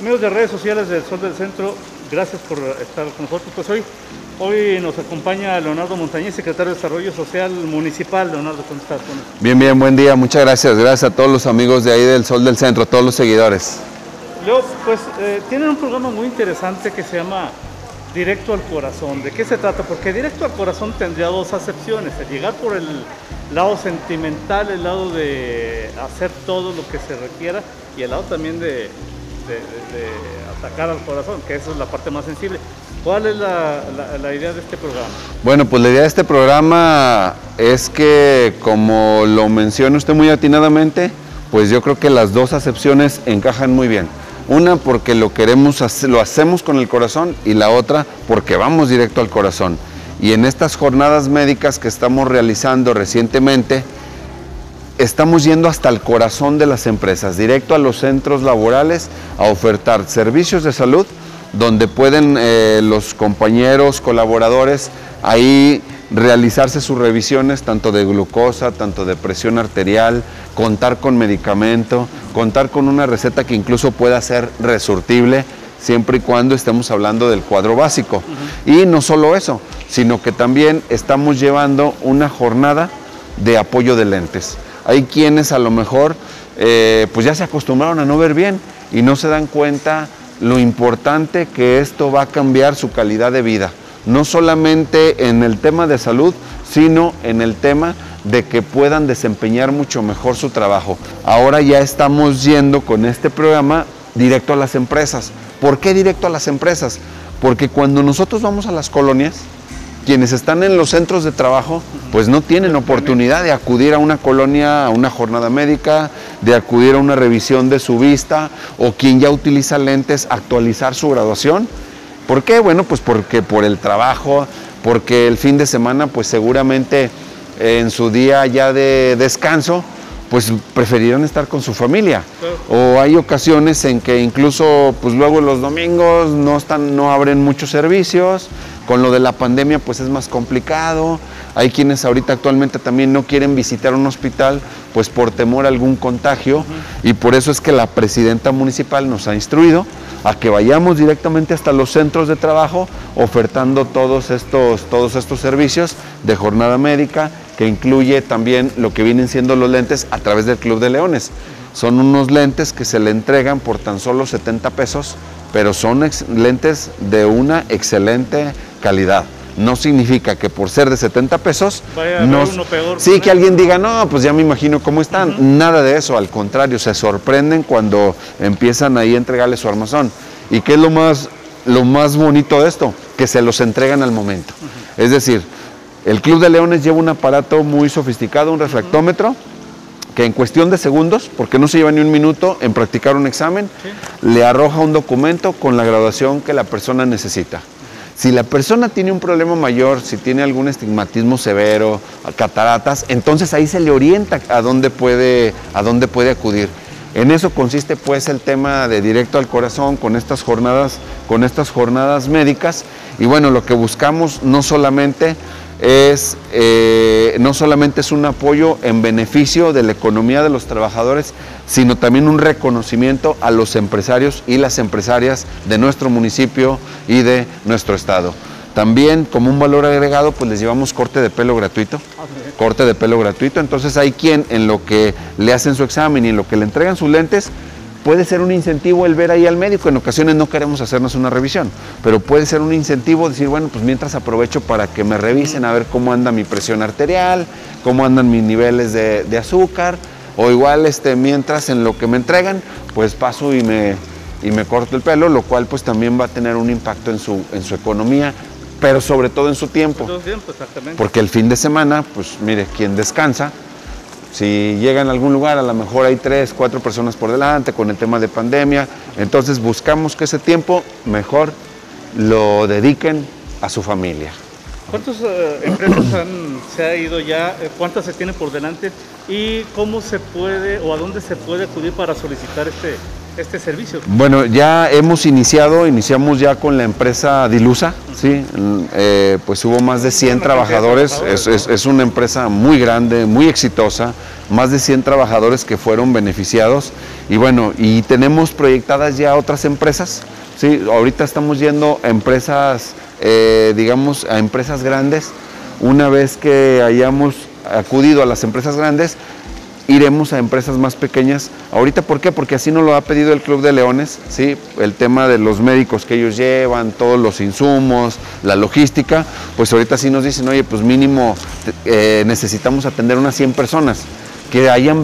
Amigos de redes sociales del Sol del Centro, gracias por estar con nosotros. Pues hoy, hoy nos acompaña Leonardo Montañez, secretario de Desarrollo Social Municipal. Leonardo, ¿cómo estás? Bien, bien, buen día, muchas gracias. Gracias a todos los amigos de ahí del Sol del Centro, todos los seguidores. Leo, pues eh, tienen un programa muy interesante que se llama Directo al Corazón. ¿De qué se trata? Porque Directo al Corazón tendría dos acepciones, el llegar por el lado sentimental, el lado de hacer todo lo que se requiera y el lado también de de, atacar al corazón, que esa es la parte más sensible. ¿Cuál es la, idea de este programa? Bueno, pues la idea de este programa es que, como lo menciona usted muy atinadamente, pues yo creo que las dos acepciones encajan muy bien. Una porque lo queremos, lo hacemos con el corazón y la otra porque vamos directo al corazón. Y en estas jornadas médicas que estamos realizando recientemente, estamos yendo hasta el corazón de las empresas, directo a los centros laborales, a ofertar servicios de salud donde pueden eh, los compañeros, colaboradores, ahí realizarse sus revisiones tanto de glucosa, tanto de presión arterial, contar con medicamento, contar con una receta que incluso pueda ser resurtible siempre y cuando estemos hablando del cuadro básico. Y no solo eso, sino que también estamos llevando una jornada de apoyo de lentes. Hay quienes a lo mejor eh, pues ya se acostumbraron a no ver bien y no se dan cuenta lo importante que esto va a cambiar su calidad de vida. No solamente en el tema de salud, sino en el tema de que puedan desempeñar mucho mejor su trabajo. Ahora ya estamos yendo con este programa directo a las empresas. ¿Por qué directo a las empresas? Porque cuando nosotros vamos a las colonias, quienes están en los centros de trabajo, pues no tienen oportunidad de acudir a una colonia, a una jornada médica, de acudir a una revisión de su vista, o quien ya utiliza lentes, actualizar su graduación. ¿Por qué? Bueno, pues porque por el trabajo, porque el fin de semana, pues seguramente en su día ya de descanso, pues preferirán estar con su familia. O hay ocasiones en que incluso pues luego los domingos no están no abren muchos servicios con lo de la pandemia pues es más complicado. Hay quienes ahorita actualmente también no quieren visitar un hospital pues por temor a algún contagio y por eso es que la presidenta municipal nos ha instruido a que vayamos directamente hasta los centros de trabajo ofertando todos estos, todos estos servicios de jornada médica que incluye también lo que vienen siendo los lentes a través del Club de Leones. Son unos lentes que se le entregan por tan solo 70 pesos, pero son lentes de una excelente calidad. No significa que por ser de 70 pesos, no, sí que alguien diga, no, pues ya me imagino cómo están. Nada de eso, al contrario, se sorprenden cuando empiezan ahí a entregarle su armazón. ¿Y qué es lo más, lo más bonito de esto? Que se los entregan al momento. Es decir, el Club de Leones lleva un aparato muy sofisticado, un refractómetro, que en cuestión de segundos, porque no se lleva ni un minuto en practicar un examen, le arroja un documento con la graduación que la persona necesita. Si la persona tiene un problema mayor, si tiene algún estigmatismo severo, cataratas, entonces ahí se le orienta a dónde puede, a dónde puede acudir. En eso consiste pues el tema de directo al corazón con estas jornadas, con estas jornadas médicas. Y bueno, lo que buscamos no solamente es, eh, no solamente es un apoyo en beneficio de la economía de los trabajadores, sino también un reconocimiento a los empresarios y las empresarias de nuestro municipio y de nuestro estado. También como un valor agregado, pues les llevamos corte de pelo gratuito, corte de pelo gratuito, entonces hay quien en lo que le hacen su examen y en lo que le entregan sus lentes, puede ser un incentivo el ver ahí al médico. En ocasiones no queremos hacernos una revisión, pero puede ser un incentivo decir, bueno, pues mientras aprovecho para que me revisen a ver cómo anda mi presión arterial, cómo andan mis niveles de, azúcar, o igual este, mientras en lo que me entregan, pues paso y me, y me corto el pelo, lo cual pues también va a tener un impacto en su, en su economía, pero sobre todo en su tiempo. Porque el fin de semana, pues mire, quien descansa, si llegan a algún lugar, a lo mejor hay tres, cuatro personas por delante con el tema de pandemia. Entonces buscamos que ese tiempo mejor lo dediquen a su familia. ¿Cuántas eh, empresas se ha ido ya? Eh, ¿Cuántas se tienen por delante? ¿Y cómo se puede o a dónde se puede acudir para solicitar este, este servicio? Bueno, ya hemos iniciado, iniciamos ya con la empresa Dilusa, ¿sí? Eh, pues hubo más de 100 trabajadores, es, una empresa muy grande, muy exitosa, más de 100 trabajadores que fueron beneficiados Y bueno, y tenemos proyectadas ya otras empresas. Sí, ahorita estamos yendo a empresas, eh, digamos, a empresas grandes. Una vez que hayamos acudido a las empresas grandes, iremos a empresas más pequeñas. Ahorita, ¿por qué? Porque así nos lo ha pedido el Club de Leones, ¿sí? El tema de los médicos que ellos llevan, todos los insumos, la logística, pues ahorita sí nos dicen, oye, pues mínimo eh, necesitamos atender unas 100 personas que, hayan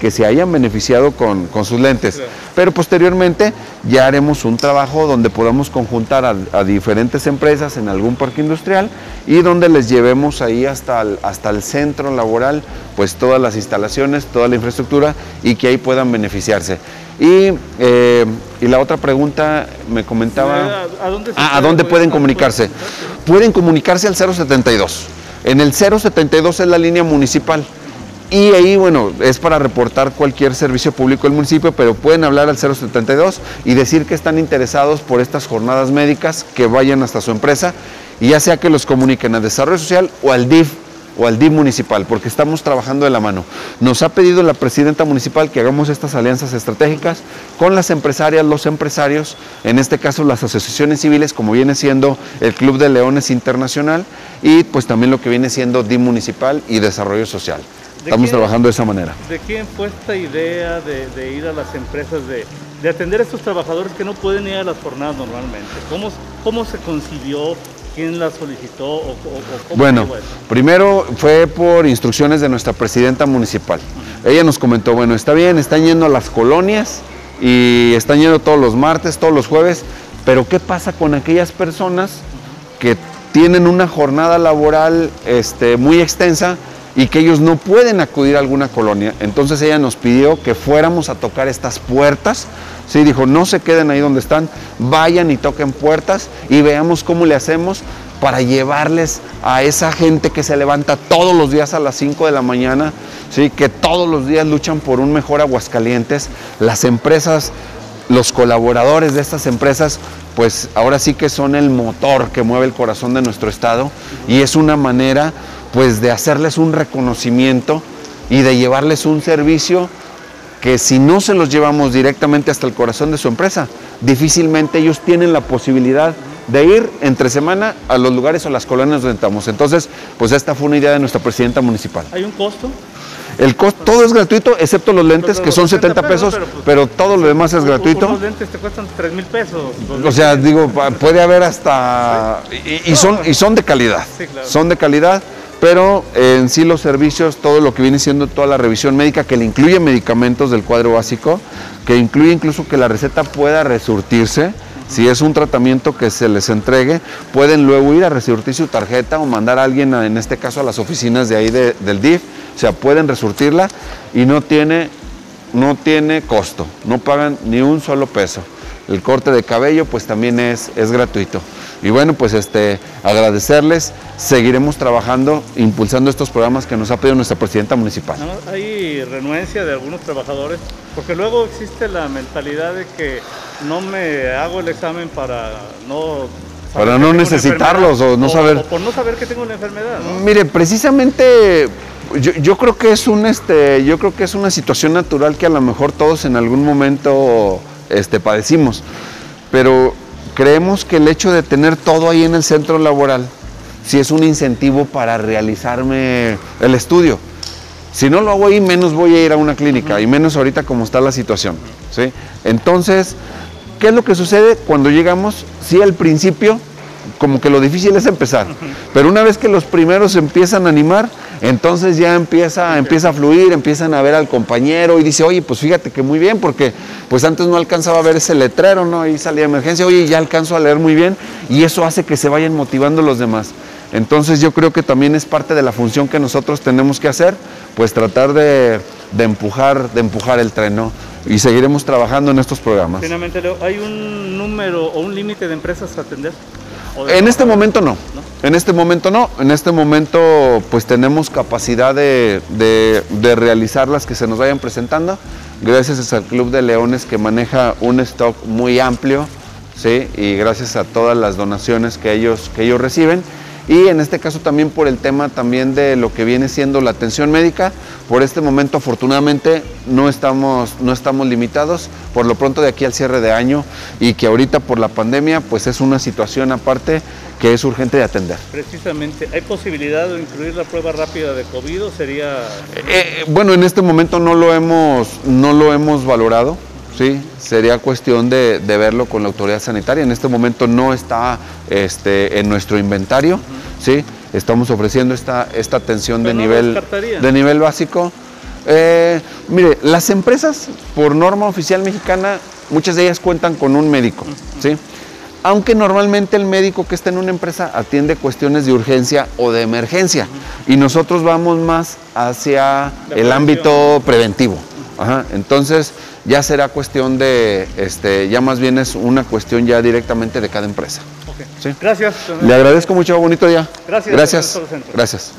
que se hayan beneficiado con, sus lentes. Pero posteriormente ya haremos un trabajo donde podamos conjuntar a, diferentes empresas en algún parque industrial y donde les llevemos ahí hasta el, hasta el centro laboral, pues todas las instalaciones, toda la infraestructura y que ahí puedan beneficiarse. Y, eh, la otra pregunta me comentaba... ¿A dónde, ah, ¿a dónde pueden comunicarse? Pueden comunicarse al 072. En el 072 es la línea municipal. Y ahí, bueno, es para reportar cualquier servicio público del municipio, pero pueden hablar al 072 y decir que están interesados por estas jornadas médicas, que vayan hasta su empresa, y ya sea que los comuniquen a Desarrollo Social o al DIF o al DIF municipal, porque estamos trabajando de la mano. Nos ha pedido la presidenta municipal que hagamos estas alianzas estratégicas con las empresarias, los empresarios, en este caso las asociaciones civiles, como viene siendo el Club de Leones Internacional, y pues también lo que viene siendo DIF municipal y Desarrollo Social. Estamos trabajando de esa manera. ¿De quién fue esta idea de, ir a las empresas, de, atender a estos trabajadores que no pueden ir a las jornadas normalmente? ¿Cómo, cómo se concibió? ¿Quién la solicitó? bueno, primero fue por instrucciones de nuestra presidenta municipal. Ella nos comentó, bueno, está bien, están yendo a las colonias y están yendo todos los martes, todos los jueves, pero ¿qué pasa con aquellas personas que tienen una jornada laboral este, muy extensa? Y que ellos no pueden acudir a alguna colonia. Entonces ella nos pidió que fuéramos a tocar estas puertas. Sí, dijo, no se queden ahí donde están, vayan y toquen puertas y veamos cómo le hacemos para llevarles a esa gente que se levanta todos los días a las 5 de la mañana, ¿sí? que todos los días luchan por un mejor Aguascalientes. Las empresas, los colaboradores de estas empresas, pues ahora sí que son el motor que mueve el corazón de nuestro estado y es una manera pues de hacerles un reconocimiento y de llevarles un servicio que si no se los llevamos directamente hasta el corazón de su empresa, difícilmente ellos tienen la posibilidad de ir entre semana a los lugares o las colonias donde estamos. Entonces, pues esta fue una idea de nuestra presidenta municipal. ¿Hay un costo? El costo, todo es gratuito, excepto los lentes, que son 70 pesos, pues, pero, todo lo demás es gratuito. Los lentes te cuestan 3 mil pesos. O sea, digo, puede haber hasta... Y, son, y son de calidad. Son de calidad pero en sí los servicios, todo lo que viene siendo toda la revisión médica, que le incluye medicamentos del cuadro básico, que incluye incluso que la receta pueda resurtirse, si es un tratamiento que se les entregue, pueden luego ir a resurtir su tarjeta o mandar a alguien, en este caso a las oficinas de ahí del DIF, o sea, pueden resurtirla y no tiene, no tiene costo, no pagan ni un solo peso. El corte de cabello pues también es, es gratuito. Y bueno, pues este, agradecerles, seguiremos trabajando, impulsando estos programas que nos ha pedido nuestra presidenta municipal. hay renuencia de algunos trabajadores, porque luego existe la mentalidad de que no me hago el examen para no para no necesitarlos o no saber. O por no saber que tengo una enfermedad. Mire, precisamente yo, yo, creo que es un este, yo creo que es una situación natural que a lo mejor todos en algún momento este, padecimos. Pero Creemos que el hecho de tener todo ahí en el centro laboral, si es un incentivo para realizarme el estudio. Si no lo hago ahí, menos voy a ir a una clínica, y menos ahorita como está la situación. ¿sí? Entonces, ¿qué es lo que sucede cuando llegamos? Si al principio, como que lo difícil es empezar, pero una vez que los primeros empiezan a animar, entonces ya empieza, empieza a fluir, empiezan a ver al compañero y dice, oye, pues fíjate que muy bien, porque pues antes no alcanzaba a ver ese letrero, ¿no? Y salía emergencia, oye, ya alcanzo a leer muy bien y eso hace que se vayan motivando los demás. Entonces yo creo que también es parte de la función que nosotros tenemos que hacer, pues tratar de, empujar, de empujar el tren, ¿no? Y seguiremos trabajando en estos programas. Finalmente, Leo, ¿hay un número o un límite de empresas a atender? En este momento no. En este momento no. En este momento pues tenemos capacidad de, realizar las que se nos vayan presentando. Gracias al Club de Leones que maneja un stock muy amplio, ¿sí? Y gracias a todas las donaciones que ellos, que ellos reciben. y en este caso también por el tema también de lo que viene siendo la atención médica. Por este momento afortunadamente no estamos, no estamos limitados, por lo pronto de aquí al cierre de año y que ahorita por la pandemia pues es una situación aparte que es urgente de atender. Precisamente, ¿hay posibilidad de incluir la prueba rápida de COVID o sería...? Eh, bueno, en este momento no lo hemos, no lo hemos valorado, ¿sí? Sería cuestión de, verlo con la autoridad sanitaria. En este momento no está este, en nuestro inventario, ¿sí? Estamos ofreciendo esta, esta atención de nivel, de nivel básico. Eh, mire, las empresas, por norma oficial mexicana, muchas de ellas cuentan con un médico, ¿sí? Aunque normalmente el médico que está en una empresa atiende cuestiones de urgencia o de emergencia y nosotros vamos más hacia el ámbito preventivo. Entonces ya será cuestión de, este, ya más bien es una cuestión ya directamente de cada empresa. Gracias. Le agradezco mucho, bonito día. Gracias. Gracias. Gracias.